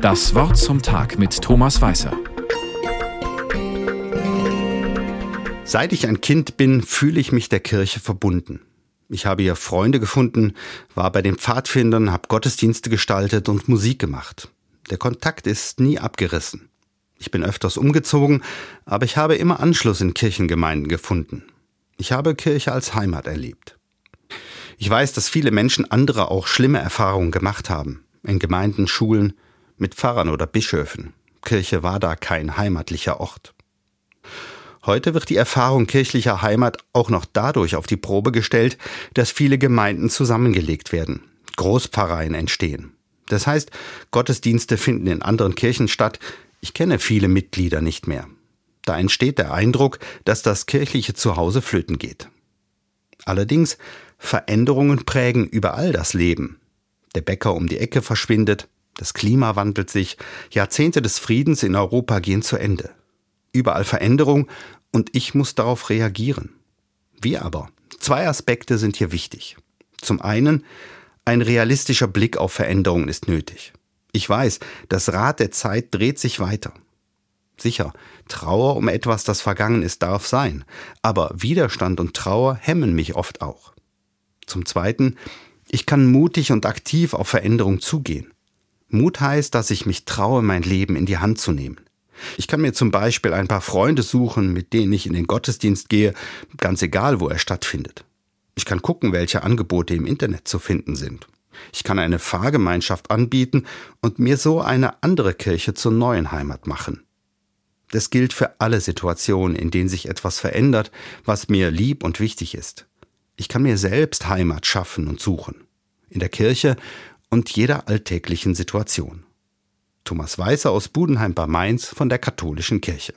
Das Wort zum Tag mit Thomas Weißer. Seit ich ein Kind bin, fühle ich mich der Kirche verbunden. Ich habe hier Freunde gefunden, war bei den Pfadfindern, habe Gottesdienste gestaltet und Musik gemacht. Der Kontakt ist nie abgerissen. Ich bin öfters umgezogen, aber ich habe immer Anschluss in Kirchengemeinden gefunden. Ich habe Kirche als Heimat erlebt. Ich weiß, dass viele Menschen andere auch schlimme Erfahrungen gemacht haben. In Gemeinden, Schulen, mit Pfarrern oder Bischöfen. Kirche war da kein heimatlicher Ort. Heute wird die Erfahrung kirchlicher Heimat auch noch dadurch auf die Probe gestellt, dass viele Gemeinden zusammengelegt werden, Großpfarreien entstehen. Das heißt, Gottesdienste finden in anderen Kirchen statt. Ich kenne viele Mitglieder nicht mehr. Da entsteht der Eindruck, dass das kirchliche Zuhause flöten geht. Allerdings, Veränderungen prägen überall das Leben. Der Bäcker um die Ecke verschwindet, das Klima wandelt sich, Jahrzehnte des Friedens in Europa gehen zu Ende. Überall Veränderung und ich muss darauf reagieren. Wie aber? Zwei Aspekte sind hier wichtig. Zum einen, ein realistischer Blick auf Veränderungen ist nötig. Ich weiß, das Rad der Zeit dreht sich weiter. Sicher, Trauer um etwas, das vergangen ist, darf sein, aber Widerstand und Trauer hemmen mich oft auch. Zum Zweiten, ich kann mutig und aktiv auf Veränderung zugehen. Mut heißt, dass ich mich traue, mein Leben in die Hand zu nehmen. Ich kann mir zum Beispiel ein paar Freunde suchen, mit denen ich in den Gottesdienst gehe, ganz egal, wo er stattfindet. Ich kann gucken, welche Angebote im Internet zu finden sind. Ich kann eine Fahrgemeinschaft anbieten und mir so eine andere Kirche zur neuen Heimat machen. Das gilt für alle Situationen, in denen sich etwas verändert, was mir lieb und wichtig ist. Ich kann mir selbst Heimat schaffen und suchen. In der Kirche und jeder alltäglichen Situation. Thomas Weißer aus Budenheim bei Mainz von der Katholischen Kirche.